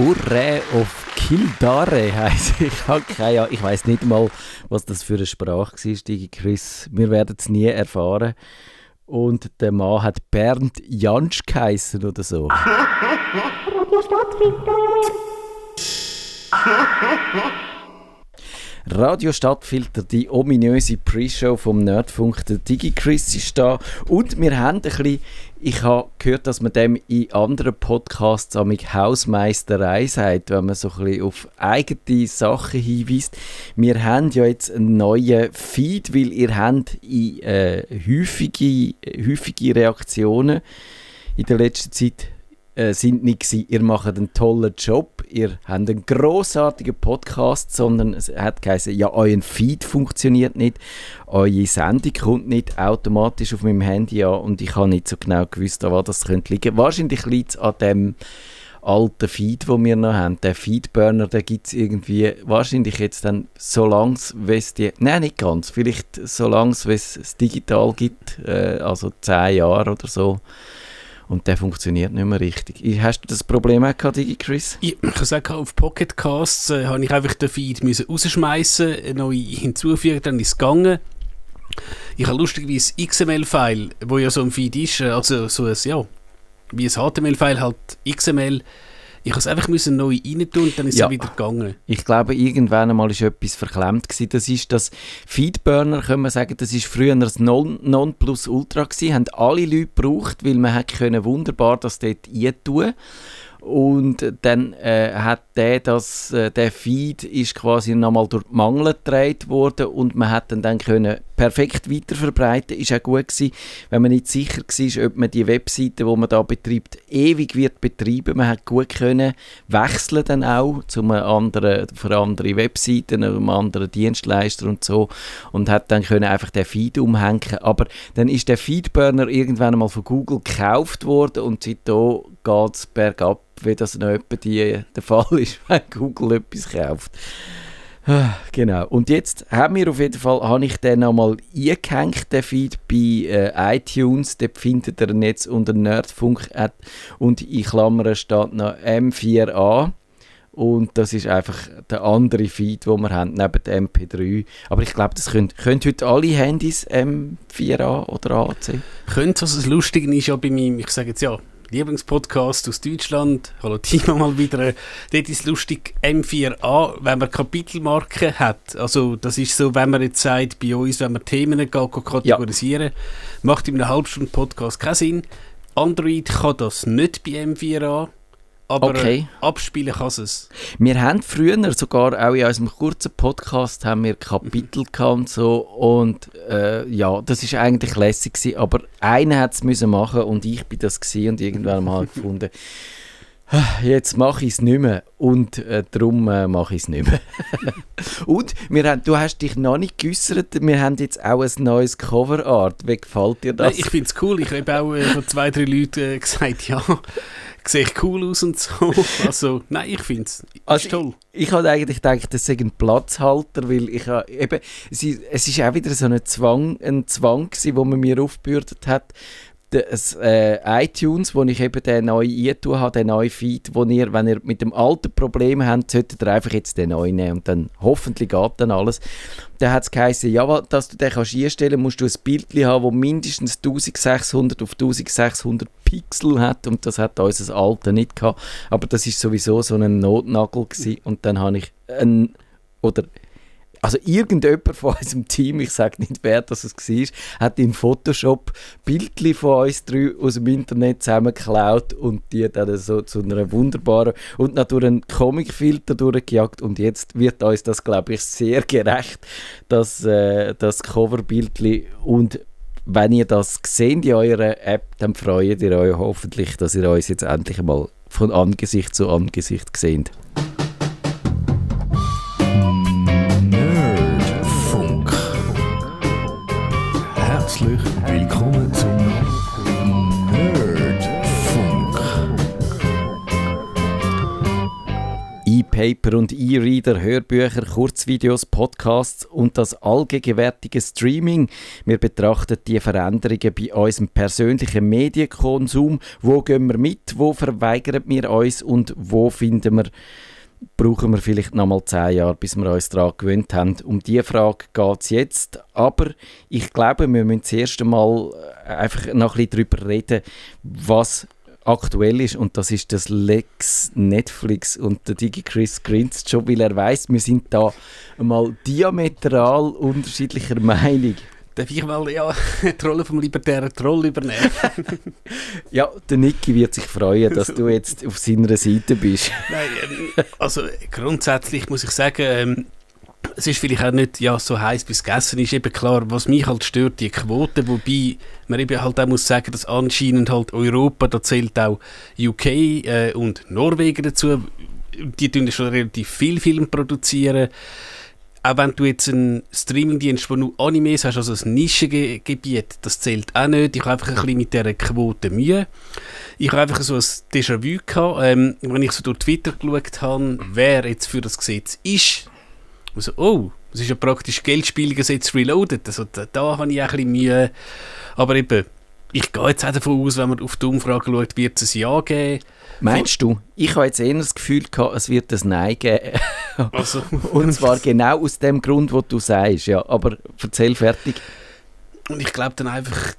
Hurra of Kildare heisst. Ich habe keine Ahnung. Ich weiß nicht mal, was das für eine Sprache war, Digi Chris. Wir werden es nie erfahren. Und der Mann hat Bernd Jansch geheißen oder so. Radio Stadtfilter. Die ominöse Pre-Show vom Nerdfunk. Der DigiChris ist da. Und wir haben ein bisschen, ich habe gehört, dass man dem in anderen Podcasts amig Hausmeisterei sagt, wenn man so ein bisschen auf eigene Sachen hinweist. Wir haben ja jetzt einen neuen Feed, weil ihr habt in, äh, häufige, häufige Reaktionen in der letzten Zeit äh, sind nicht gewesen, ihr macht einen tollen Job, ihr habt einen großartigen Podcast, sondern es hat geheißen, ja, euer Feed funktioniert nicht, eure Sendung kommt nicht automatisch auf meinem Handy an und ich habe nicht so genau gewusst, an was das könnte liegen. Wahrscheinlich liegt es an dem alten Feed, wo wir noch haben. Der Feedburner, der gibt es irgendwie, wahrscheinlich jetzt dann, solange es die, nein, nicht ganz, vielleicht solange es digital gibt, äh, also zehn Jahre oder so, und der funktioniert nicht mehr richtig. Hast du das Problem auch gehabt, Chris? Ich, ich kann sagen, auf Pocketcasts äh, habe ich einfach den Feed müssen rausschmeißen, neu hinzufügen, dann ist es gegangen. Ich habe lustigerweise XML-File, wo ja so ein Feed ist, äh, also so ein, ja, wie ein HTML-File halt XML, ich musste es einfach müssen neu rein tun und dann ist ja, es wieder gegangen. Ich glaube, irgendwann einmal ist etwas verklemmt gewesen. Das ist das Feedburner, können wir sagen, das ist früher das Nonplusultra gewesen. Haben alle Leute gebraucht, weil man können wunderbar das dort eintun und dann äh, hat der, das, äh, der Feed ist quasi nochmal durch die Mangel gedreht worden und man hat dann, dann können perfekt weiterverbreiten. Ist auch gut gewesen, wenn man nicht sicher war, ob man die Webseite, die man da betreibt, ewig wird betreiben. Man hat gut können wechseln dann auch zu einer anderen, für andere Webseiten, einem anderen Dienstleister und so und hat dann können einfach den Feed umhängen. Aber dann ist der Feedburner irgendwann mal von Google gekauft worden und seitdem geht es bergab wie das noch etwa die, der Fall ist, wenn Google etwas kauft. Ah, genau. Und jetzt haben wir auf jeden Fall, habe ich den nochmal eingehängt, den Feed bei äh, iTunes. Dort findet ihr jetzt unter Nerdfunk und in Klammern steht noch M4A. Und das ist einfach der andere Feed, den wir haben, neben dem MP3. Aber ich glaube, das können, können heute alle Handys M4A oder AC. Könnte, was das Lustige ist ja bei meinem, ich sage jetzt ja, Lieblingspodcast aus Deutschland. Hallo Timo mal wieder. Dort ist lustig M4A, wenn man Kapitelmarken hat. Also das ist so, wenn man jetzt sagt, bei uns, wenn man Themen geht, kategorisieren, ja. macht in einem halbstunden Podcast keinen Sinn. Android kann das nicht bei M4A. Aber okay. abspielen kann es. Wir haben früher sogar auch in unserem kurzen Podcast haben wir Kapitel mhm. und so und äh, ja, das ist eigentlich lässig gewesen, aber einer hat es müssen machen und ich bin das gesehen und irgendwann mal gefunden, Jetzt mache ich es nicht mehr und äh, darum äh, mache ich es nicht mehr. und wir haben, du hast dich noch nicht geäußert, wir haben jetzt auch ein neues Coverart. Wie gefällt dir das? Nein, ich finde es cool. Ich habe auch äh, von zwei, drei Leuten äh, gesagt, ja, sieht cool aus und so. Also, nein, ich finde es also toll. Ich, ich habe eigentlich gedacht, das sei ein Platzhalter, weil ich eben, es ist, es ist auch wieder so ein Zwang, ein Zwang gewesen, den man mir aufgebürdet hat, das äh, iTunes, wo ich eben den neuen eintun habe, den neuen Feed, wo ihr, wenn ihr mit dem alten Problem habt, solltet ihr einfach jetzt den neuen nehmen und dann hoffentlich geht dann alles. Dann hat es geheißen, ja, dass du den kannst einstellen musst du ein Bild haben, das mindestens 1600 auf 1600 Pixel hat und das hat unser alte nicht gehabt. Aber das ist sowieso so ein Notnagel gewesen. und dann habe ich ein, oder also irgendjemand von unserem Team, ich sage nicht wer das es war, hat in Photoshop Bildchen von uns drei aus dem Internet zusammengeklaut und die dann so zu einer wunderbaren und natürlich einen Comicfilter durchgejagt und jetzt wird uns das, glaube ich, sehr gerecht, dass äh, das Coverbildchen und wenn ihr das seht in eurer App, dann freut ihr euch hoffentlich, dass ihr uns jetzt endlich mal von Angesicht zu Angesicht seht. E-Paper und E-Reader, Hörbücher, Kurzvideos, Podcasts und das allgegenwärtige Streaming. Wir betrachten die Veränderungen bei unserem persönlichen Medienkonsum. Wo gehen wir mit? Wo verweigern wir uns? Und wo finden wir brauchen wir vielleicht noch mal zehn Jahre, bis wir uns daran gewöhnt haben. Um diese Frage geht es jetzt. Aber ich glaube, wir müssen zuerst einmal äh, einfach noch ein bisschen darüber reden, was aktuell ist und das ist das Lex Netflix und der Digi Chris grinst schon, weil er weiß, wir sind da mal diametral unterschiedlicher Meinung. Darf ich mal ja, die Rolle vom libertären Troll übernehmen? ja, der Niki wird sich freuen, dass du jetzt auf seiner Seite bist. Nein, ähm, also grundsätzlich muss ich sagen, ähm, es ist vielleicht auch nicht ja, so heiß bis gegessen ist eben klar, was mich halt stört, die Quote, wobei man eben halt auch muss sagen, dass anscheinend halt Europa, da zählt auch UK äh, und Norwegen dazu, die tun schon relativ viel Film produzieren. Auch wenn du jetzt einen Streamingdienst, wo nur Animes hast, also ein Nischengebiet, das zählt auch nicht. Ich habe einfach ein bisschen mit dieser Quote Mühe. Ich habe einfach so ein Déjà-vu gehabt, ähm, wenn ich so durch Twitter geschaut habe, wer jetzt für das Gesetz ist, also, oh, das ist ja praktisch Geldspielgesetz reloaded. Also, da, da habe ich auch ein bisschen Mühe. Aber eben, ich gehe jetzt auch davon aus, wenn man auf die Umfrage schaut, wird es ein Ja geben. Meinst du? Ich habe jetzt eher das Gefühl gehabt, es wird ein Nein geben. Also. Und zwar genau aus dem Grund, wo du sagst. Ja, aber erzähl fertig. Und ich glaube dann einfach,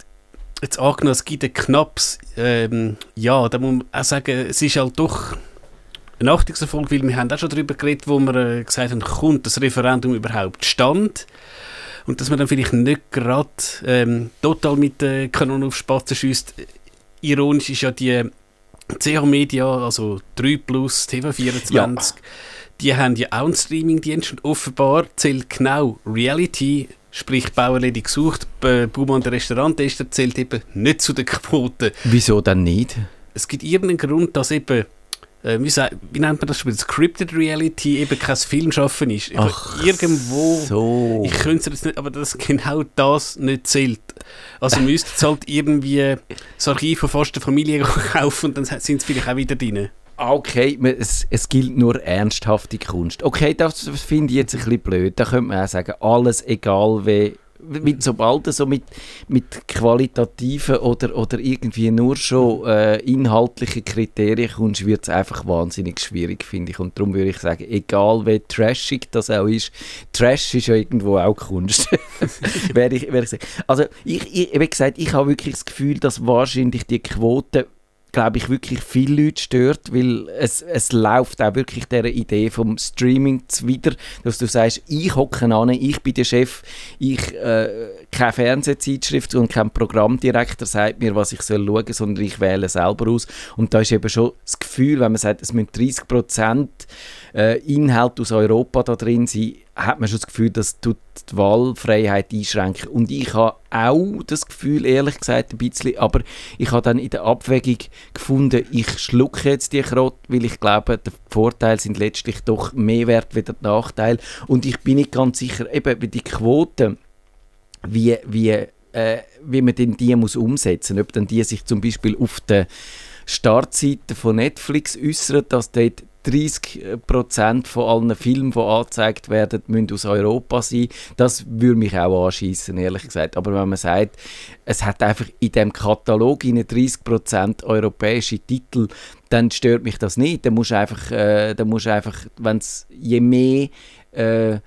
jetzt angenommen, es gibt ein knappes ähm, Ja, da muss man auch sagen, es ist halt doch ein Achtungserfolg, weil wir haben auch schon darüber geredet, wo wir äh, gesagt haben, kommt das Referendum überhaupt stand? Und dass man dann vielleicht nicht gerade ähm, total mit der äh, Kanone auf Spatzen schießt. Ironisch ist ja die CH Media, also 3 Plus, TV24, ja. die haben ja auch einen Streamingdienst und offenbar zählt genau Reality, sprich Bauerledig gesucht, Baumann der Restauranttester zählt eben nicht zu den Quoten. Wieso dann nicht? Es gibt irgendeinen Grund, dass eben äh, wie, sagt, wie, nennt man das Spiel? Scripted Reality eben kein Filmschaffen ist. Ach, irgendwo, so. ich könnte es jetzt nicht, aber dass genau das nicht zählt. Also müsste es halt irgendwie das Archiv von fast der Familie kaufen und dann sind sie vielleicht auch wieder drin. Okay, es, es gilt nur ernsthafte Kunst. Okay, das finde ich jetzt ein bisschen blöd. Da könnte man auch sagen, alles egal wie mit, sobald du so mit, mit qualitativen oder, oder irgendwie nur schon äh, inhaltlichen Kriterien kommst, wird es einfach wahnsinnig schwierig, finde ich. Und darum würde ich sagen, egal wie trashig das auch ist, Trash ist ja irgendwo auch Kunst. wäre ich, wär ich also ich, ich, wie gesagt, ich habe wirklich das Gefühl, dass wahrscheinlich die Quote glaube ich, wirklich viele Leute stört, weil es, es läuft auch wirklich der Idee vom Streaming zuwider, dass du sagst, ich hocke an, ich bin der Chef, ich äh, keine Fernsehzeitschrift und kein Programmdirektor sagt mir, was ich soll schauen, sondern ich wähle selber aus. Und da ist eben schon das Gefühl, wenn man sagt, es müssen 30 Prozent äh, Inhalte aus Europa da drin sein, hat man schon das Gefühl, dass tut die Wahlfreiheit einschränken. Und ich habe auch das Gefühl, ehrlich gesagt, ein bisschen, aber ich habe dann in der Abwägung gefunden, ich schlucke jetzt die Krott, weil ich glaube, die Vorteile sind letztlich doch mehr wert als der Nachteil. Und ich bin nicht ganz sicher, eben bei die Quoten, wie, wie, äh, wie man denn die muss umsetzen muss. Ob dann die sich zum Beispiel auf der Startseite von Netflix äußern, dass dort 30% von allen Filmen, die angezeigt werden, müssen aus Europa sein. Das würde mich auch anschießen, ehrlich gesagt. Aber wenn man sagt, es hat einfach in dem Katalog 30% europäische Titel, dann stört mich das nicht. Dann musst einfach, äh, dann musst einfach wenn es je mehr äh,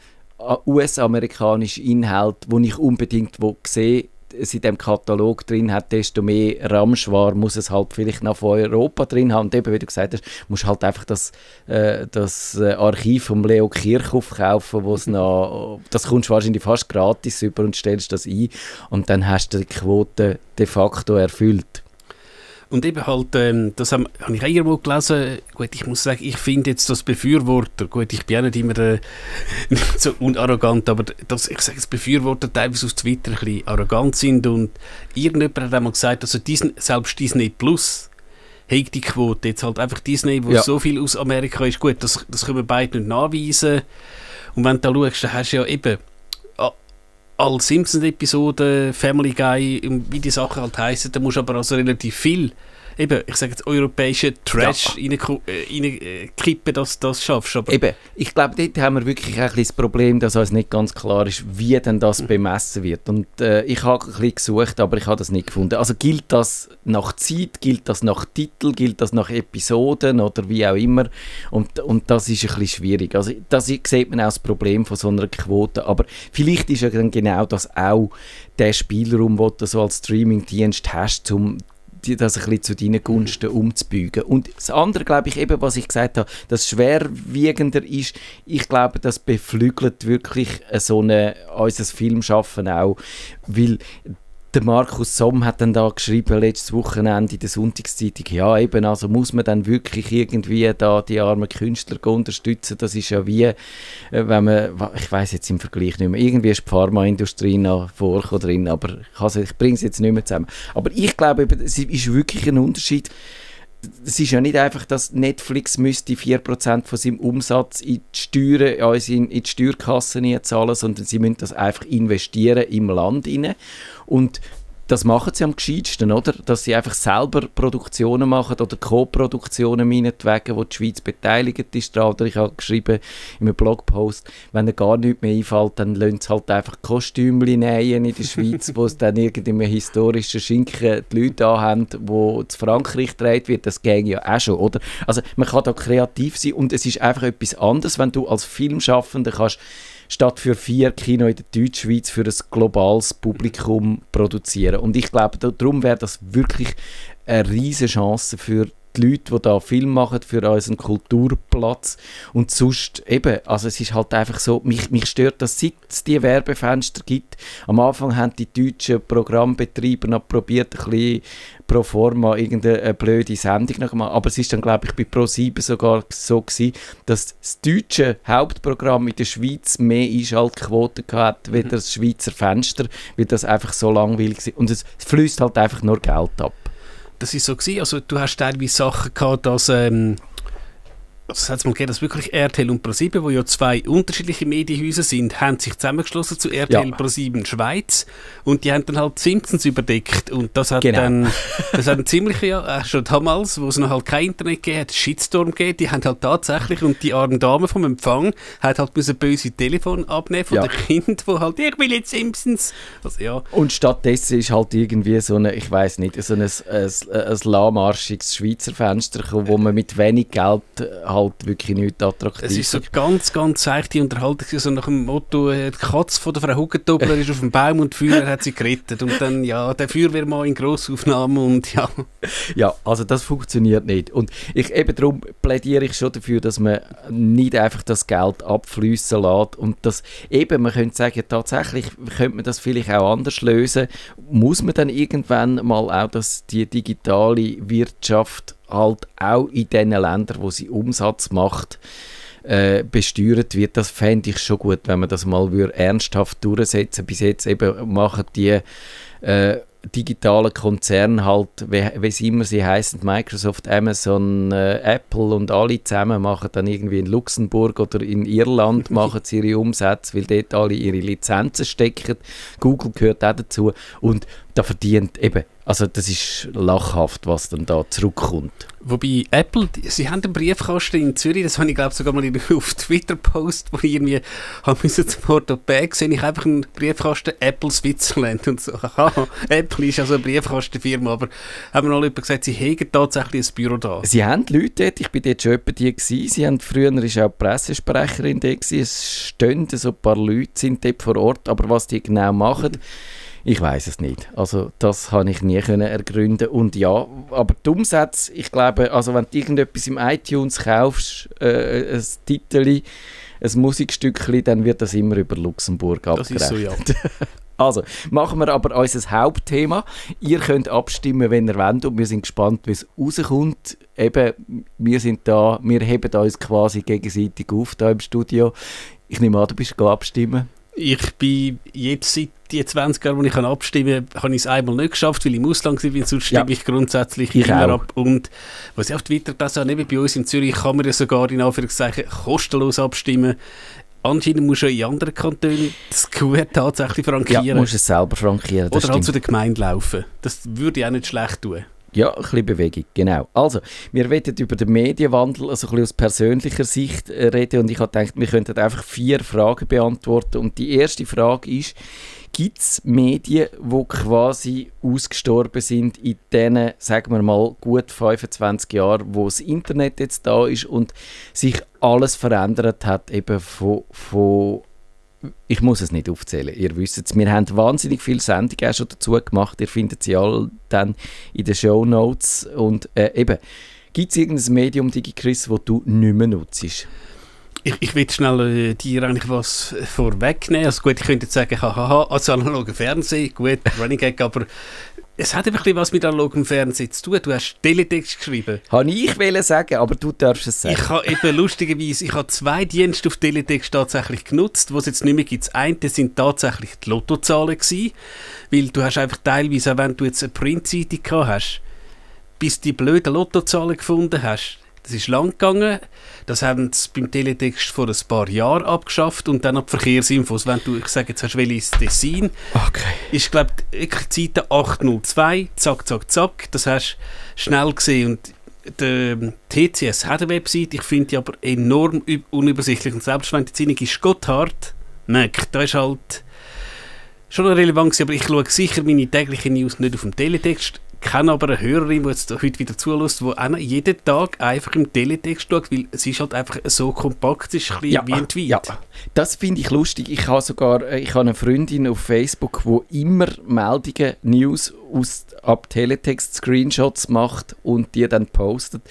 US-amerikanische Inhalt, wo ich unbedingt sehe, es in dem Katalog drin hat, desto mehr Ramschwar muss es halt vielleicht noch von Europa drin haben. Und eben, wie du gesagt hast, musst halt einfach das, äh, das äh, Archiv von Leo Kirchhoff kaufen, wo es noch, das kommst du wahrscheinlich fast gratis über und stellst das ein und dann hast du die Quote de facto erfüllt. Und eben halt, ähm, das habe hab ich auch irgendwo gelesen, gut, ich muss sagen, ich finde jetzt das Befürworter, gut, ich bin auch nicht immer äh, nicht so unarrogant, aber das, ich sage, das Befürworter teilweise auf Twitter ein bisschen arrogant sind und irgendjemand hat einmal gesagt, also Disney, selbst Disney Plus hat die Quote, jetzt halt einfach Disney, wo ja. so viel aus Amerika ist, gut, das, das können wir beide nicht nachweisen. Und wenn du da schaust, dann hast du ja eben alle Simpsons-Episoden, Family Guy, wie die Sachen halt heißen, da musst du aber also relativ viel eben, ich sage jetzt, europäischen Trash ja. reinkippen, äh, dass du das schaffst. Aber eben, ich glaube, dort haben wir wirklich ein das Problem, dass uns nicht ganz klar ist, wie denn das mhm. bemessen wird. Und äh, ich habe ein bisschen gesucht, aber ich habe das nicht gefunden. Also gilt das nach Zeit, gilt das nach Titel, gilt das nach Episoden oder wie auch immer. Und, und das ist ein bisschen schwierig. Also das sieht man auch das Problem von so einer Quote. Aber vielleicht ist ja dann genau das auch der Spielraum, den du so als Streamingdienst hast, um das ein bisschen zu deinen Gunsten umzubügen. Und das andere, glaube ich, eben, was ich gesagt habe, das schwerwiegender ist, ich glaube, das beflügelt wirklich so eine, unser Filmschaffen auch, weil der Markus Somm hat dann da geschrieben, letztes Wochenende in der Sonntagszeitung, ja eben, also muss man dann wirklich irgendwie da die armen Künstler unterstützen, das ist ja wie, äh, wenn man, ich weiß jetzt im Vergleich nicht mehr, irgendwie ist die Pharmaindustrie noch vorgekommen drin, aber ich, ich bringe es jetzt nicht mehr zusammen. Aber ich glaube, es ist wirklich ein Unterschied, es ist ja nicht einfach, dass Netflix müsste 4% von seinem Umsatz in die Steuern, also in, die Steuerkassen zahlen, sondern sie müssen das einfach investieren im Land rein. Und das machen sie am gescheitsten, oder? Dass sie einfach selber Produktionen machen oder Co-Produktionen meinetwegen, wo die Schweiz beteiligt ist. Oder ich habe geschrieben in einem Blogpost, wenn ihnen gar nichts mehr einfällt, dann lassen sie halt einfach Kostümchen nähen in der Schweiz, wo es dann irgendeinem historischen Schinken die Leute anhaben, wo zu Frankreich gedreht wird. Das ging ja auch schon, oder? Also man kann da kreativ sein und es ist einfach etwas anderes, wenn du als Filmschaffender kannst statt für vier Kino in der Deutschschweiz für ein globales Publikum produzieren. Und ich glaube, darum wäre das wirklich eine riesige Chance für die Leute, die da Film machen für unseren Kulturplatz und sonst eben, also es ist halt einfach so, mich, mich stört das, seit es die Werbefenster gibt. Am Anfang haben die deutschen Programmbetreiber noch probiert, ein bisschen pro forma irgendeine blöde Sendung noch gemacht, aber es ist dann glaube ich bei Pro7 sogar so gewesen, dass das deutsche Hauptprogramm in der Schweiz mehr Einschaltquoten hatte, mhm. wie das Schweizer Fenster, weil das einfach so langweilig ist und es fließt halt einfach nur Geld ab das ist so gewesen. Also du hast teilweise Sachen gehabt, dass ähm, das hat es mal gegeben, dass wirklich RTL und ProSieben, wo ja zwei unterschiedliche Medienhäuser sind, haben sich zusammengeschlossen zu RTL ja. ProSieben Schweiz und die haben dann halt Simpsons überdeckt und das hat genau. dann, das hat ein ziemlicher, ja, äh, schon damals, wo es noch halt kein Internet gegeben hat, Shitstorm gegeben, die haben halt tatsächlich und die arme Dame vom Empfang hat halt müssen böse Telefon abnehmen von ja. dem Kind, wo halt, ich will jetzt Simpsons. Also, ja. Und stattdessen ist halt irgendwie so eine, ich weiß nicht, so ein, ein, ein, lahmarschiges Schweizer Fenster wo man mit wenig Geld halt wirklich nichts attraktiv. Es ist so ganz, ganz seichte Unterhaltung, so nach dem Motto, die Katze von der Frau Hugendobler ist auf dem Baum und die Feuer hat sie gerettet. Und dann, ja, der Feuerwehrmann in Grossaufnahme und ja. Ja, also das funktioniert nicht. Und ich, eben darum plädiere ich schon dafür, dass man nicht einfach das Geld abfließen lässt und das eben, man könnte sagen, tatsächlich könnte man das vielleicht auch anders lösen. Muss man dann irgendwann mal auch dass die digitale Wirtschaft halt auch in den Ländern, wo sie Umsatz macht, äh, besteuert wird. Das fände ich schon gut, wenn man das mal ernsthaft durchsetzen Bis jetzt eben machen die äh, digitalen Konzerne halt, wie, wie immer sie heißen, Microsoft, Amazon, äh, Apple und alle zusammen machen dann irgendwie in Luxemburg oder in Irland machen sie ihre Umsätze, weil dort alle ihre Lizenzen stecken. Google gehört auch dazu und da verdient eben also das ist lachhaft, was dann da zurückkommt. Wobei Apple, sie haben einen Briefkasten in Zürich, das habe ich glaube sogar mal auf Twitter post, wo ich irgendwie habe müssen zum Orthopäd sehen, ich einfach einen Briefkasten Apple Switzerland und so. Aha, Apple ist also eine Briefkastenfirma, aber haben wir noch jemand gesagt, sie hätten tatsächlich ein Büro da. Sie haben Leute dort, ich bin dort schon jemand die gewesen, sie haben früher ist auch Pressesprecherin da gewesen, es stehen so ein paar Leute sind dort vor Ort, aber was die genau machen, ich weiß es nicht. Also das habe ich nie können ergründen und ja, aber die Umsätze, ich glaube, also wenn du irgendetwas im iTunes kaufst, äh, ein Titel, ein Musikstückchen, dann wird das immer über Luxemburg abgerechnet. Das ist so, ja. Also, machen wir aber unser Hauptthema. Ihr könnt abstimmen, wenn ihr wollt und wir sind gespannt, wie es rauskommt. Eben, wir sind da, wir heben uns quasi gegenseitig auf da im Studio. Ich nehme an, du bist abstimmen. Ich bin jetzt seit die 20 Jahre, wo ich abstimmen kann, habe ich es einmal nicht geschafft, weil ich im Ausland war, sonst stimme ja. ich grundsätzlich ich immer auch. ab. Und was ich auf Twitter das neben bei uns in Zürich kann man ja sogar in Anführungszeichen kostenlos abstimmen. Anscheinend muss du in anderen Kantonen das QR tatsächlich frankieren. Ja, musst es selber frankieren, Oder halt zu der Gemeinde laufen. Das würde ich auch nicht schlecht tun. Ja, ein bisschen Bewegung, genau. Also, wir werden über den Medienwandel also ein bisschen aus persönlicher Sicht äh, reden und ich habe gedacht, wir könnten einfach vier Fragen beantworten und die erste Frage ist, gibt es Medien, die quasi ausgestorben sind in diesen, sagen wir mal, gut 25 Jahren, wo das Internet jetzt da ist und sich alles verändert hat, eben von, von ich muss es nicht aufzählen, ihr wisst es. Wir haben wahnsinnig viele Sendungen auch schon dazu gemacht, ihr findet sie alle dann in den Show Notes und äh, eben, gibt es irgendein Medium, Chris, das du nicht mehr nutzt? Ich, ich will schnell äh, dir eigentlich was vorwegnehmen. Also gut, ich könnte jetzt sagen, haha, als analoger Fernsehen, gut, Running Gag, aber es hat ein bisschen was mit analogem Fernsehen zu tun. Du hast Teletext geschrieben. Habe ich wollen sagen, aber du darfst es sagen. Ich habe eben lustigerweise, ich habe zwei Dienste auf Teletext tatsächlich genutzt, wo es jetzt nicht mehr gibt. Das eine sind tatsächlich die Lottozahlen gewesen, weil du hast einfach teilweise, auch wenn du jetzt eine Printzeitung gehabt hast, bis die blöden Lottozahlen gefunden hast, das ist lang gegangen. Das haben sie beim Teletext vor ein paar Jahren abgeschafft und dann ab Verkehrsinfos. Wenn du, ich sage jetzt, hast welches Dessin, okay. ist, glaube ich, die Seite 802, zack, zack, zack. Das hast du schnell gesehen. Und der TCS hat eine Website, ich finde die aber enorm unübersichtlich. Und selbst wenn die Zeitung ist Gotthard, merkt, da ist halt schon relevant aber ich schaue sicher meine täglichen News nicht auf dem Teletext kenne aber eine Hörerin, die jetzt heute wieder zulässt, die auch jeden Tag einfach im Teletext schaut, weil es ist halt einfach so kompakt, es ist ein ja, wie ein Tweet. Ja, das finde ich lustig. Ich habe sogar äh, ich habe eine Freundin auf Facebook, die immer Meldungen, News aus ab Teletext Screenshots macht und die dann postet.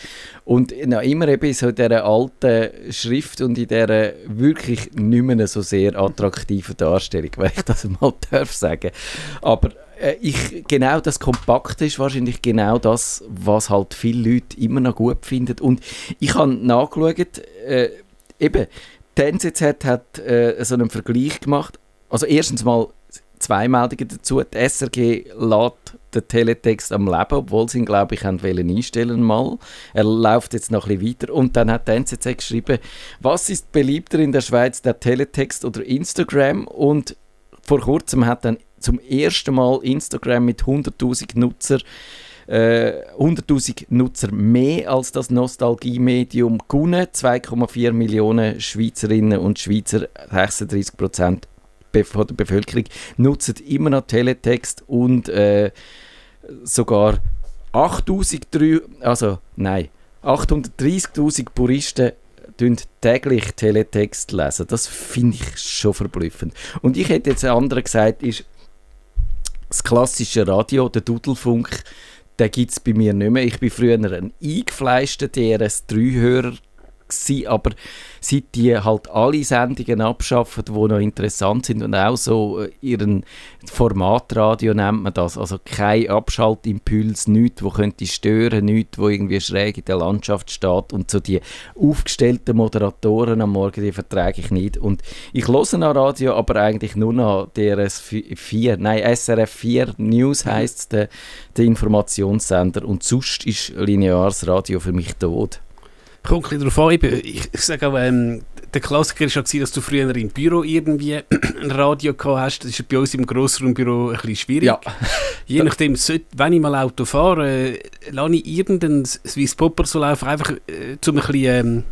Und na, immer eben so in dieser alten Schrift und in dieser wirklich nicht mehr so sehr attraktiven Darstellung, wenn ich das mal darf sagen. Aber äh, ich, genau das Kompakte ist wahrscheinlich genau das, was halt viele Leute immer noch gut finden. Und ich habe nachgeschaut, äh, eben, die NZZ hat äh, so einen Vergleich gemacht. Also erstens mal zwei Meldungen dazu. Die SRG lässt den Teletext am Leben, obwohl sie ihn, glaube ich, wollen einstellen mal. Er läuft jetzt noch ein bisschen weiter. Und dann hat die NZZ geschrieben, was ist beliebter in der Schweiz, der Teletext oder Instagram? Und vor kurzem hat dann zum ersten Mal Instagram mit 100.000 Nutzer äh, 100.000 Nutzer mehr als das Nostalgie-Medium gewonnen. 2,4 Millionen Schweizerinnen und Schweizer, 36 Prozent der Bevölkerung, nutzen immer noch Teletext und äh, sogar 8.003, also nein, 830.000 Puristen täglich Teletext lesen. Das finde ich schon verblüffend. Und ich hätte jetzt anderen gesagt, ist das klassische Radio, der Dudelfunk, den gibt es bei mir nicht mehr. Ich bin früher ein eingefleischter DRS3-Hörer gewesen, aber seit die halt alle Sendungen abschaffen, die noch interessant sind und auch so äh, ihren Formatradio nennt man das, also kein Abschaltimpuls, nichts, wo könnte stören, nichts, wo irgendwie schräg in der Landschaft steht. Und so die aufgestellten Moderatoren am Morgen, die vertrage ich nicht. Und ich höre noch Radio, aber eigentlich nur noch DRS 4, nein SRF 4 News heisst der, der Informationssender. Und sonst ist lineares Radio für mich tot. Kommt ein darauf an, ich, ich sage auch, ähm, der Klassiker war ja, dass du früher im Büro irgendwie ein Radio gehabt hast. Das ist bei uns im Grossraumbüro ein bisschen schwierig. Ja. Je nachdem, wenn ich mal Auto fahre, äh, lasse ich irgendeinen Swiss Popper so laufen, einfach äh, zum ein bisschen ähm,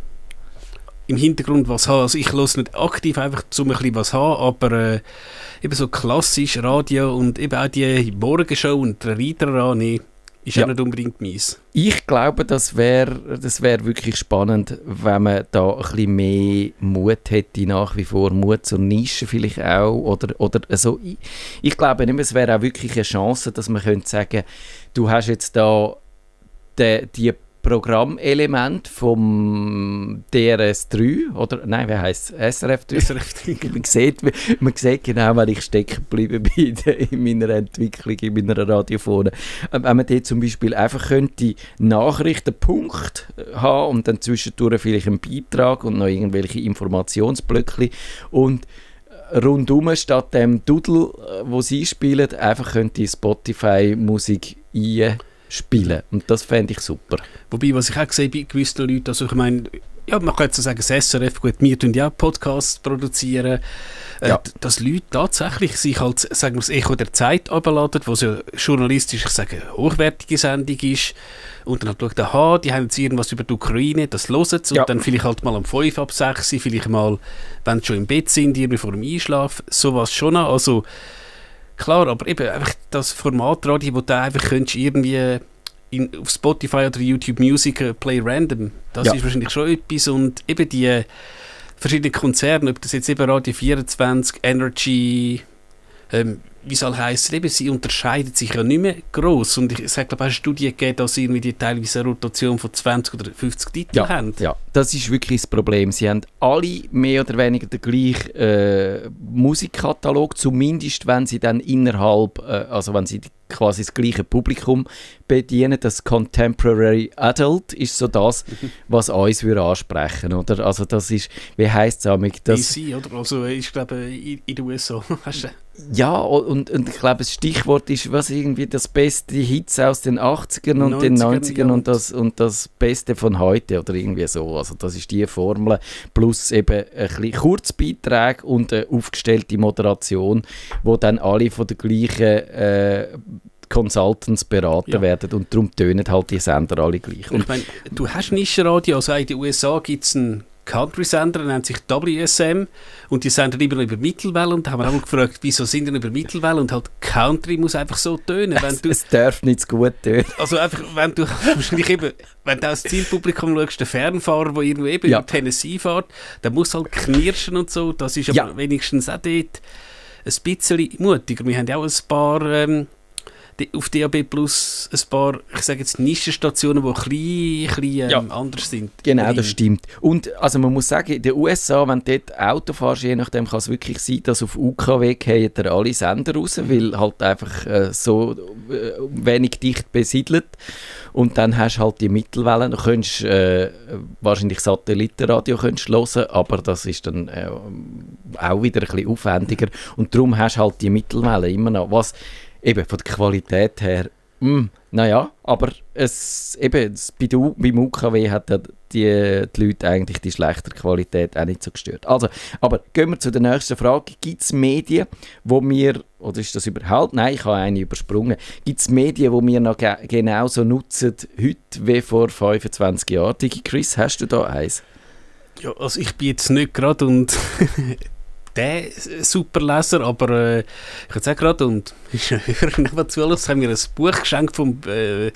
im Hintergrund was haben. Also ich höre nicht aktiv, einfach zum ein bisschen was haben, aber äh, eben so klassisch Radio und eben auch die Morgenshow und der Reiter nee, ist ja nicht unbedingt meins. Ich glaube, das wäre das wär wirklich spannend, wenn man da ein bisschen mehr Mut hätte, nach wie vor Mut zur Nische vielleicht auch. Oder, oder also ich, ich glaube nicht, es wäre auch wirklich eine Chance, dass man könnte sagen, du hast jetzt da die, die Programmelement vom DRS3 oder nein, wie heißt es? SRF3. SRF3. man, sieht, man sieht genau, wenn ich stecken geblieben bin in meiner Entwicklung, in meiner Radiophone. Ähm, wenn man dort zum Beispiel einfach könnte Nachrichtenpunkt haben und dann zwischendurch vielleicht einen Beitrag und noch irgendwelche Informationsblöcke und rundum statt dem Doodle, äh, wo sie spielen, einfach könnte Spotify Musik ein spielen. Und das fände ich super. Wobei, was ich auch gesehen bei gewissen Leuten, also ich meine, ja, man könnte so sagen, das SRF, gut, wir tun ja Podcasts produzieren, äh, Ja. dass Leute tatsächlich sich halt, sagen wir das Echo der Zeit abladen, wo ja journalistisch, ich sage, hochwertige Sendung ist, und dann halt schaut, aha, die haben jetzt irgendwas über die Ukraine, das hören sie, und Ja. dann vielleicht halt mal um 5 ab 6, vielleicht mal, wenn sie schon im Bett sind, irgendwie vor dem Einschlafen, sowas schon noch, also klar, aber eben einfach das Format Radio, wo du einfach könntest irgendwie in, auf Spotify oder YouTube Music äh, Play Random, das Ja. ist wahrscheinlich schon etwas und eben die verschiedenen Konzerne, ob das jetzt eben Radio 24, Energy, ähm, wie soll heißen, eben sie unterscheiden sich ja nicht mehr groß und ich sage, glaube, es Studien gegeben, dass irgendwie die teilweise eine Rotation von 20 oder 50 Titeln Ja, haben. ja, das ist wirklich das Problem. Sie haben alle mehr oder weniger den gleichen äh, Musikkatalog, zumindest wenn sie dann innerhalb, äh, also wenn sie quasi das gleiche Publikum bedienen. Das Contemporary Adult ist so das, was uns würde ansprechen, oder? Also das ist, wie heisst es das? DC, oder? Also ich glaube in, in den USA. Ja, und, und ich glaube, das Stichwort ist, was irgendwie das beste Hits aus den 80ern und den 90ern, 90ern ja. und das, und das Beste von heute oder irgendwie so. Also das ist die Formel plus eben ein bisschen Kurzbeiträge und eine aufgestellte Moderation, wo dann alle von der gleichen äh, Consultants beraten Ja. werden und darum tönen halt die Sender alle gleich. Und Und ich meine, du hast Nischenradio, also in den USA gibt es einen Country-Sender, der nennt sich WSM und die senden immer noch über Mittelwelle und da haben wir auch gefragt, wieso sind denn über Mittelwelle und halt Country muss einfach so tönen, wenn du, es darf nicht zu gut tönen. also einfach, wenn du wahrscheinlich eben, wenn du aus Zielpublikum schaust, der Fernfahrer, der irgendwo eben Ja. über Tennessee fährt, der muss halt knirschen und so, das ist aber Ja. wenigstens auch dort ein bisschen mutiger. Wir haben ja auch ein paar ähm, auf DAB Plus ein paar, ich sage jetzt Nischenstationen, die ein bisschen, ein bisschen ähm, Ja. anders sind. Genau, das stimmt. Und also man muss sagen, in den USA, wenn du dort Auto fährst, je nachdem kann es wirklich sein, dass auf UKW gehen alle Sender raus, weil halt einfach äh, so äh, wenig dicht besiedelt. Und dann hast du halt die Mittelwellen. Du könntest äh, wahrscheinlich Satellitenradio könntest hören, aber das ist dann äh, auch wieder ein bisschen aufwendiger. Und darum hast du halt die Mittelwellen immer noch. Was eben von der Qualität her, mm, naja, aber es, eben, es, bei der, U- beim UKW hat die, die Leute eigentlich die schlechtere Qualität auch nicht so gestört. Also, aber gehen wir zu der nächsten Frage. Gibt es Medien, wo wir, oder ist das überhaupt, nein, ich habe eine übersprungen, gibt es Medien, die wir noch ge genauso nutzen heute wie vor 25 Jahren? Digi Chris, hast du da eins? Ja, also ich bin jetzt nicht gerade und der Superleser, aber äh, ich würde sagen gerade und neben zu alles, haben mir ein Buch geschenkt vom äh,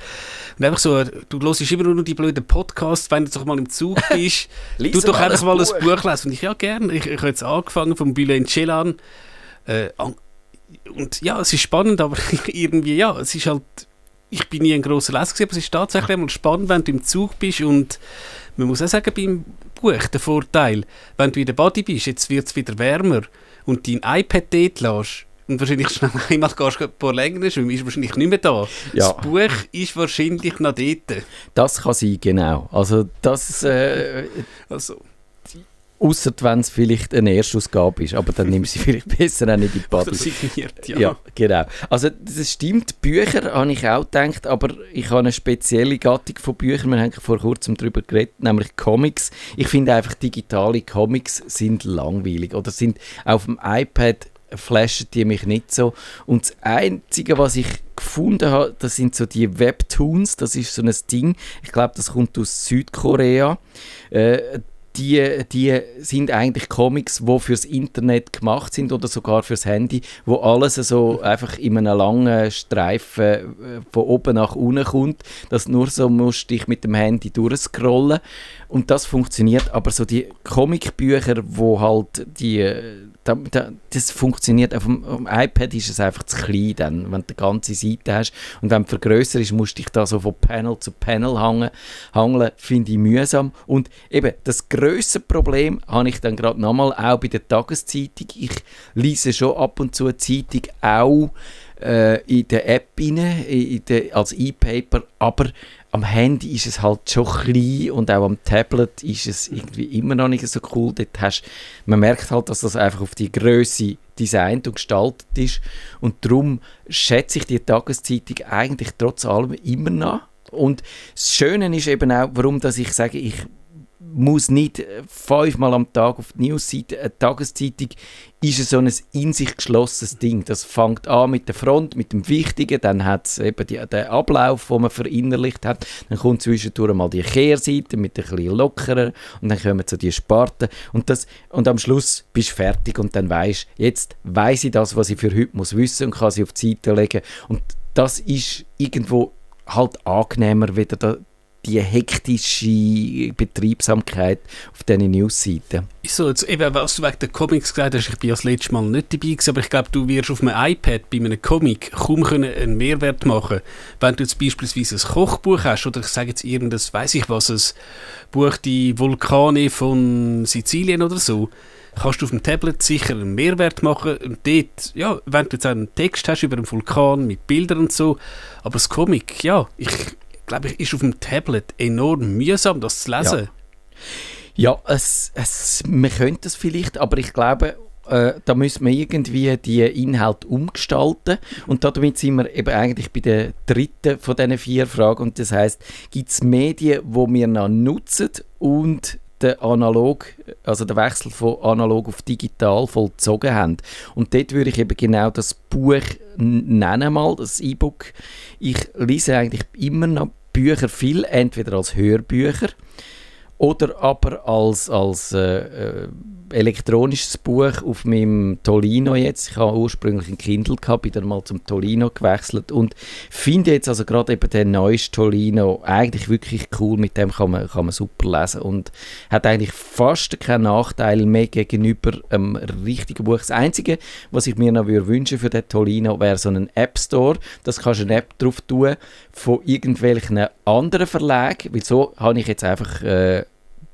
und einfach so, du hörst immer nur die blöden Podcasts, wenn du doch mal im Zug bist, du doch einfach mal ein Buch. Lesen. Und ich, ja gerne, ich, ich habe jetzt angefangen vom Bülent Celan äh, und ja, es ist spannend, aber irgendwie, ja, es ist halt, ich bin nie ein grosser Leser gewesen, aber es ist tatsächlich einmal spannend, wenn du im Zug bist und man muss auch sagen, beim Buch, der Vorteil, wenn du in der Body bist, jetzt wird es wieder wärmer und dein iPad dort lässt und wahrscheinlich schnell einmal gehst du ein paar länger schwimmen, ist wahrscheinlich nicht mehr da. Ja. Das Buch ist wahrscheinlich noch dort. Das kann sein, genau. Also das, äh, Also, Außer wenn es vielleicht eine Erstausgabe ist, aber dann nimmst du sie vielleicht besser auch nicht in die Bade. signiert, ja. Ja. genau. Also das stimmt, Bücher habe ich auch gedacht, aber ich habe eine spezielle Gattung von Büchern, wir haben vor kurzem darüber geredet, nämlich Comics. Ich finde einfach, digitale Comics sind langweilig oder sind auf dem iPad flashen die mich nicht so. Und das Einzige, was ich gefunden habe, das sind so die Webtoons, das ist so ein Ding, ich glaube, das kommt aus Südkorea. Äh, die, die sind eigentlich Comics, die fürs Internet gemacht sind oder sogar fürs Handy, wo alles so einfach in einem langen Streifen äh, von oben nach unten kommt, dass nur so musst dich mit dem Handy durchscrollen. Und das funktioniert, aber so die Comicbücher, wo halt die, äh, da, da, das funktioniert, auf dem, auf dem iPad ist es einfach zu klein dann, wenn du die ganze Seite hast. Und wenn du vergrößerst, musst du dich da so von Panel zu Panel hangen, hangeln, finde ich mühsam. Und eben das grösste Problem habe ich dann gerade nochmal auch bei der Tageszeitung, ich lese schon ab und zu Zeitung auch äh, in der App rein, in der, als E-Paper, aber am Handy ist es halt schon klein und auch am Tablet ist es irgendwie immer noch nicht so cool. Dort hast, man merkt halt, dass das einfach auf die Größe designt und gestaltet ist und darum schätze ich die Tageszeitung eigentlich trotz allem immer noch. Und das Schöne ist eben auch, warum dass ich sage, ich muss nicht fünfmal am Tag auf die Newsseite. Eine Tageszeitung ist so ein in sich geschlossenes Ding. Das fängt an mit der Front, mit dem Wichtigen, dann hat es eben die, den Ablauf, den man verinnerlicht hat, dann kommt zwischendurch mal die Kehrseite mit ein bisschen lockerer und dann kommen zu die Sparten und, das, und am Schluss bist du fertig und dann weißt jetzt weiß ich das, was ich für heute muss wissen und kann sie auf die Seite legen und das ist irgendwo halt angenehmer wieder da, die hektische Betriebsamkeit auf diesen Newsseiten. So, jetzt eben, was du wegen der Comics gesagt hast, ich bin das letzte Mal nicht dabei gewesen, aber ich glaube, du wirst auf einem iPad bei einem Comic kaum können einen Mehrwert machen Wenn du jetzt beispielsweise ein Kochbuch hast oder ich sage jetzt irgendein, weiß ich was, ein Buch «Die Vulkane von Sizilien» oder so, kannst du auf dem Tablet sicher einen Mehrwert machen und dort, ja, wenn du jetzt einen Text hast über einen Vulkan mit Bildern und so, aber das Comic, ja, ich glaube ich, ist auf dem Tablet enorm mühsam, das zu lesen. Ja, ja es, es, man könnte es vielleicht, aber ich glaube, äh, da müssen wir irgendwie die Inhalte umgestalten und damit sind wir eben eigentlich bei der dritten von diesen vier Fragen und das heißt, gibt es Medien, wo wir noch nutzen und der analog, also der Wechsel von analog auf digital vollzogen haben. Und dort würde ich eben genau das Buch nennen mal, das E-Book. Ich lese eigentlich immer noch Bücher viel, entweder als Hörbücher oder aber als, als äh, äh elektronisches Buch auf meinem Tolino jetzt. Ich habe ursprünglich ein Kindle gehabt, bin dann mal zum Tolino gewechselt und finde jetzt also gerade eben den neuesten Tolino eigentlich wirklich cool. Mit dem kann man, kann man super lesen und hat eigentlich fast keinen Nachteil mehr gegenüber einem richtigen Buch. Das Einzige, was ich mir noch wünschen für den Tolino, wäre so ein App Store. Das kannst du eine App drauf tun von irgendwelchen anderen Verlagen, weil so habe ich jetzt einfach äh,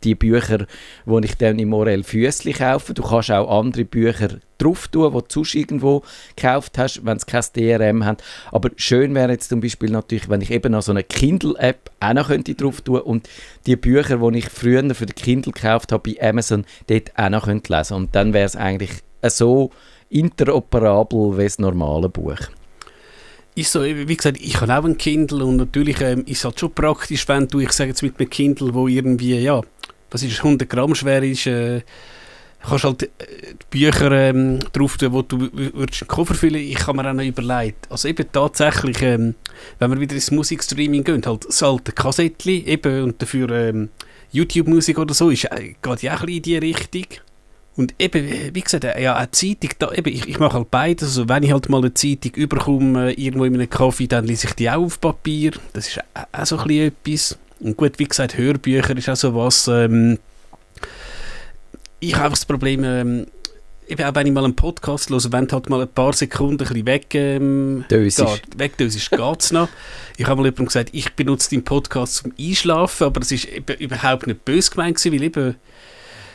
die Bücher, die ich dann im Morel Füssli kaufe. Du kannst auch andere Bücher drauf tun, die du sonst irgendwo gekauft hast, wenn es kein DRM hat. Aber schön wäre jetzt zum Beispiel natürlich, wenn ich eben noch so eine Kindle-App auch noch könnte drauf tun und die Bücher, die ich früher für den Kindle gekauft habe bei Amazon, dort auch noch könnte lesen Und dann wäre es eigentlich so interoperabel wie das normale Buch ist so, wie gesagt, ich habe auch ein Kindle und natürlich ähm, ist es halt schon praktisch, wenn du, ich sage jetzt mit einem Kindle, wo irgendwie, ja, was ist 100 Gramm schwer ist, äh, kannst halt äh, Bücher ähm, drauf tun, wo du würdest einen Koffer füllen. Ich habe mir auch noch überlegt, also eben tatsächlich, ähm, wenn wir wieder ins Musikstreaming gehen, halt das alte Kassettchen eben und dafür ähm, YouTube-Musik oder so, ist, äh, geht ja auch ein bisschen in die Richtung. Und eben, wie gesagt, äh, ja, eine Zeitung, da, eben, ich, ich mache halt beides. Also wenn ich halt mal eine Zeitung überkomme, äh, irgendwo in einem Kaffee, dann lese ich die auch auf Papier. Das ist auch, auch so ein bisschen etwas. Und gut, wie gesagt, Hörbücher ist auch so was. Ähm, ich habe einfach das Problem, ähm, eben auch wenn ich mal einen Podcast höre, wenn halt mal ein paar Sekunden ein bisschen weg, ähm, geht, wegdösisch, geht es noch. Ich habe mal jemandem gesagt, ich benutze den Podcast zum Einschlafen, aber das ist eben überhaupt nicht böse gemeint gewesen, weil eben,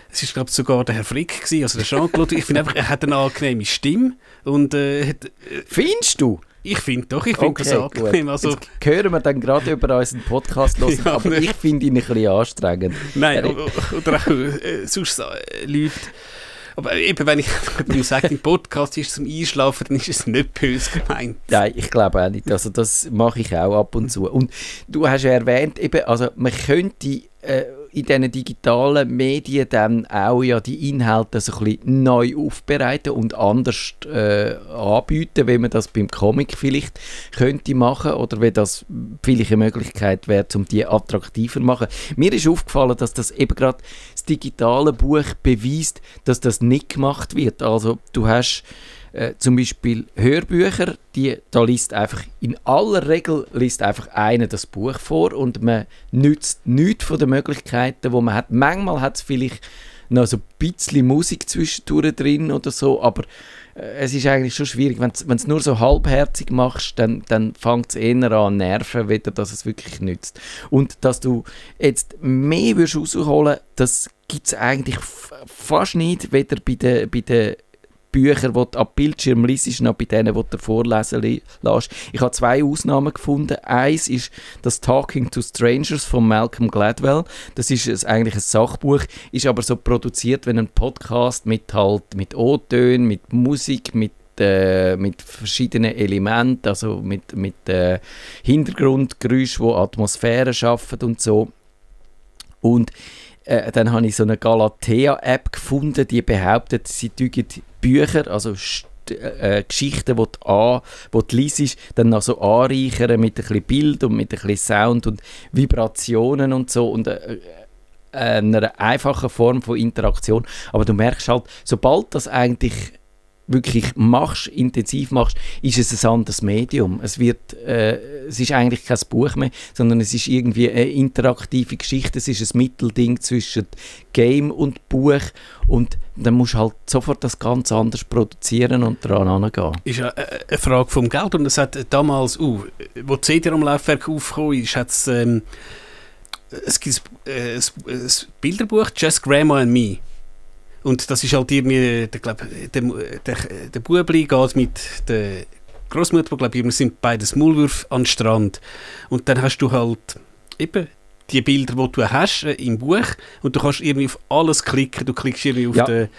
es ist glaube sogar der Herr Frick gewesen, also der Jean-Claude, ich finde einfach, er hat eine angenehme Stimme und äh, äh, Findest du? Ich finde doch, ich finde okay, das angenehm. Also, Jetzt hören wir dann gerade über unseren Podcast los, ja, aber ich finde ihn ein bisschen anstrengend. Nein, oder, oder auch äh, sonst äh, Leute... Aber eben, wenn ich sage, im Podcast ist zum Einschlafen, dann ist es nicht böse gemeint. Nein, ich glaube auch nicht. Also das mache ich auch ab und zu. Und du hast ja erwähnt, eben, also man könnte äh, in diesen digitalen Medien dann auch ja die Inhalte so ein bisschen neu aufbereiten und anders äh, anbieten, wie man das beim Comic vielleicht könnte machen oder wie das vielleicht eine Möglichkeit wäre, um die attraktiver zu machen. Mir ist aufgefallen, dass das eben gerade das digitale Buch beweist, dass das nicht gemacht wird. Also du hast äh, zum Beispiel Hörbücher, die, da liest einfach, in aller Regel liest einfach einer das Buch vor und man nützt nichts von den Möglichkeiten, die man hat. Manchmal hat es vielleicht noch so ein bisschen Musik zwischendurch drin oder so, aber äh, es ist eigentlich schon schwierig. Wenn du es nur so halbherzig machst, dann, dann fängt es eher an nerven, wieder, dass es wirklich nützt. Und dass du jetzt mehr würdest rausholen das gibt es eigentlich fast nicht, weder bei den Bücher, die du ab Bildschirm liest, noch bei denen, die du vorlesen lässt. Ich habe zwei Ausnahmen gefunden. Eins ist das Talking to Strangers von Malcolm Gladwell. Das ist eigentlich ein Sachbuch, ist aber so produziert wie ein Podcast mit halt mit O-Tönen, mit Musik, mit äh, mit verschiedenen Elementen, also mit, mit äh, Hintergrundgeräuschen, die Atmosphäre schaffen und so. Und äh, dann habe ich so eine Galatea-App gefunden, die behauptet, sie tügen Bücher, also äh, Geschichten, die du, an, die du liest, dann noch so anreichern mit ein bisschen Bild und mit ein bisschen Sound und Vibrationen und so und äh, einer einfachen Form von Interaktion. Aber du merkst halt, sobald das eigentlich wirklich machst, intensiv machst, ist es ein anderes Medium. Es, wird, äh, es ist eigentlich kein Buch mehr, sondern es ist irgendwie eine interaktive Geschichte. Es ist ein Mittelding zwischen Game und Buch und dann musst du halt sofort das ganz anders produzieren und daran angehen. Ist ja eine Frage vom Geld und es hat damals, uh, wo die CD am Laufwerk aufgekommen ist, hat es ähm, es gibt äh, ein, ein Bilderbuch, Just Grandma and Me. Und das ist halt irgendwie, der, glaub, der, der, der Bubli geht mit der Großmutter, glaube ich, wir sind beide Maulwürfe an den Strand. Und dann hast du halt eben die Bilder, die du hast äh, im Buch und du kannst irgendwie auf alles klicken. Du klickst irgendwie auf, ja. den,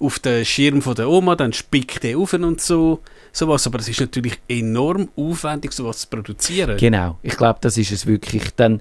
auf den Schirm von der Oma, dann spickt der auf und so sowas, aber es ist natürlich enorm aufwendig, sowas zu produzieren. Genau, ich glaube, das ist es wirklich. Dann,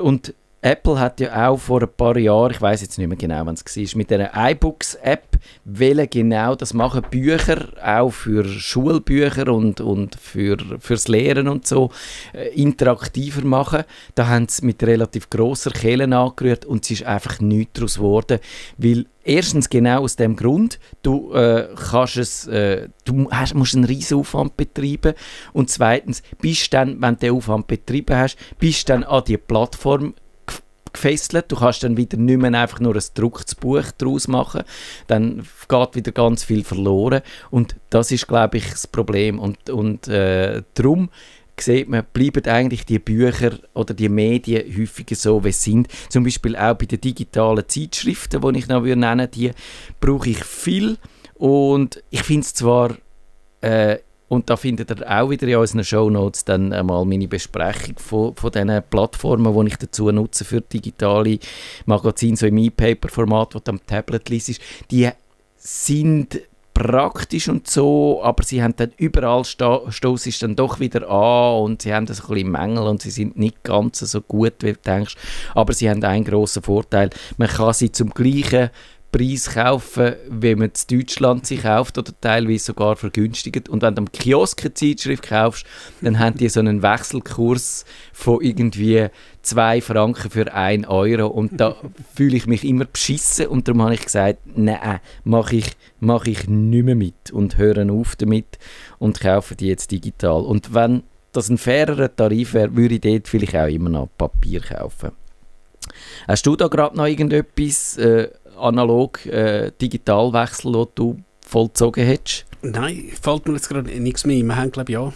und Apple hat ja auch vor ein paar Jahren, ich weiß jetzt nicht mehr genau, wann es war, mit einer iBooks-App wollen genau das machen, Bücher auch für Schulbücher und, und für, fürs Lehren und so äh, interaktiver machen. Da haben sie mit relativ grosser Kehle angerührt und es ist einfach nichts daraus geworden, weil erstens genau aus dem Grund, du äh, kannst es, äh, du hast, musst einen riesen Aufwand betreiben und zweitens bist dann, wenn du den Aufwand betrieben hast, bist dann an die Plattform gefesselt. Du kannst dann wieder nicht mehr einfach nur ein gedrucktes Buch daraus machen. Dann geht wieder ganz viel verloren. Und das ist, glaube ich, das Problem. Und, und äh, darum sieht man, bleiben eigentlich die Bücher oder die Medien häufiger so, wie sie sind. Zum Beispiel auch bei den digitalen Zeitschriften, die ich noch nennen würde, die brauche ich viel. Und ich finde es zwar äh, und da findet ihr auch wieder in unseren Show Notes dann einmal meine Besprechung von, von diesen Plattformen, die ich dazu nutze für digitale Magazine, so im E-Paper-Format, wo du am Tablet liest. Die sind praktisch und so, aber sie haben dann überall stoß ist dann doch wieder an und sie haben das ein bisschen Mängel und sie sind nicht ganz so gut, wie du denkst. Aber sie haben einen grossen Vorteil. Man kann sie zum gleichen Preis kaufen, wenn man in Deutschland sie kauft oder teilweise sogar vergünstigt. Und wenn du am Kiosk eine Zeitschrift kaufst, dann haben die so einen Wechselkurs von irgendwie 2 Franken für 1 Euro und da fühle ich mich immer beschissen und darum habe ich gesagt, nein, mache ich, mach ich nicht mehr mit und höre auf damit und kaufe die jetzt digital. Und wenn das ein fairerer Tarif wäre, würde ich dort vielleicht auch immer noch Papier kaufen. Hast du da gerade noch irgendetwas äh, analog äh, den du vollzogen hättest? Nein, fällt mir jetzt gerade nichts mehr. Wir haben, glaube ich, ja,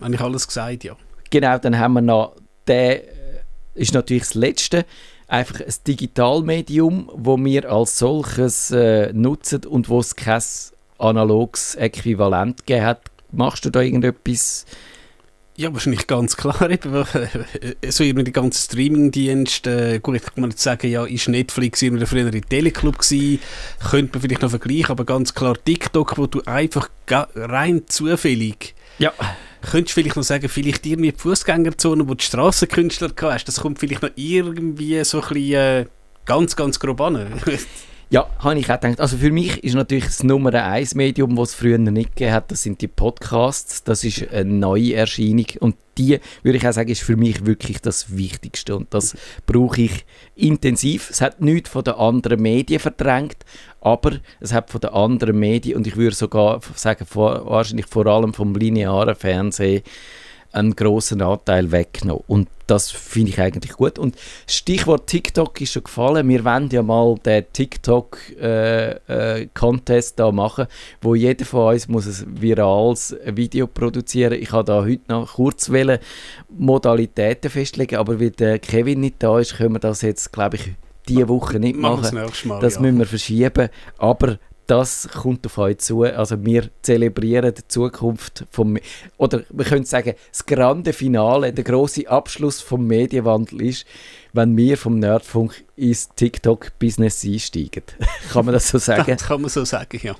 eigentlich alles gesagt, ja. Genau, dann haben wir noch, der äh, ist natürlich das Letzte, einfach ein Digitalmedium, wo wir als solches äh, nutzen und wo es kein analoges Äquivalent gegeben hat. Machst du da irgendetwas ja, wahrscheinlich ganz klar. so irgendwie die ganzen Streaming-Dienste, äh, gut, ich kann jetzt sagen, ja, ist Netflix immer früher ein Teleclub gewesen, könnte man vielleicht noch vergleichen, aber ganz klar TikTok, wo du einfach rein zufällig ja. Könntest du vielleicht noch sagen, vielleicht irgendwie die Fußgängerzone, wo die Strassenkünstler hast, das kommt vielleicht noch irgendwie so ein bisschen äh, ganz, ganz grob an. Ja, habe ich auch gedacht. Also für mich ist natürlich das Nummer 1 Medium, das es früher nicht gegeben hat, das sind die Podcasts. Das ist eine neue Erscheinung und die, würde ich auch sagen, ist für mich wirklich das Wichtigste und das brauche ich intensiv. Es hat nichts von den anderen Medien verdrängt, aber es hat von den anderen Medien und ich würde sogar sagen, vor, wahrscheinlich vor allem vom linearen Fernsehen einen großen Anteil weggenommen. Und das finde ich eigentlich gut. Und Stichwort TikTok ist schon gefallen. Wir wollen ja mal den TikTok-Contest äh, äh, da machen, wo jeder von uns muss ein virales Video produzieren. Ich habe da heute noch kurz Modalitäten festlegen, aber weil der Kevin nicht da ist, können wir das jetzt, glaube ich, diese Woche nicht machen. Mal, das ja. müssen wir verschieben. Aber das kommt auf euch zu. Also wir zelebrieren die Zukunft vom, oder wir können sagen, das grande Finale, der große Abschluss vom Medienwandel ist, wenn wir vom Nerdfunk ins TikTok-Business einsteigen. kann man das so sagen? Das kann man so sagen, ja.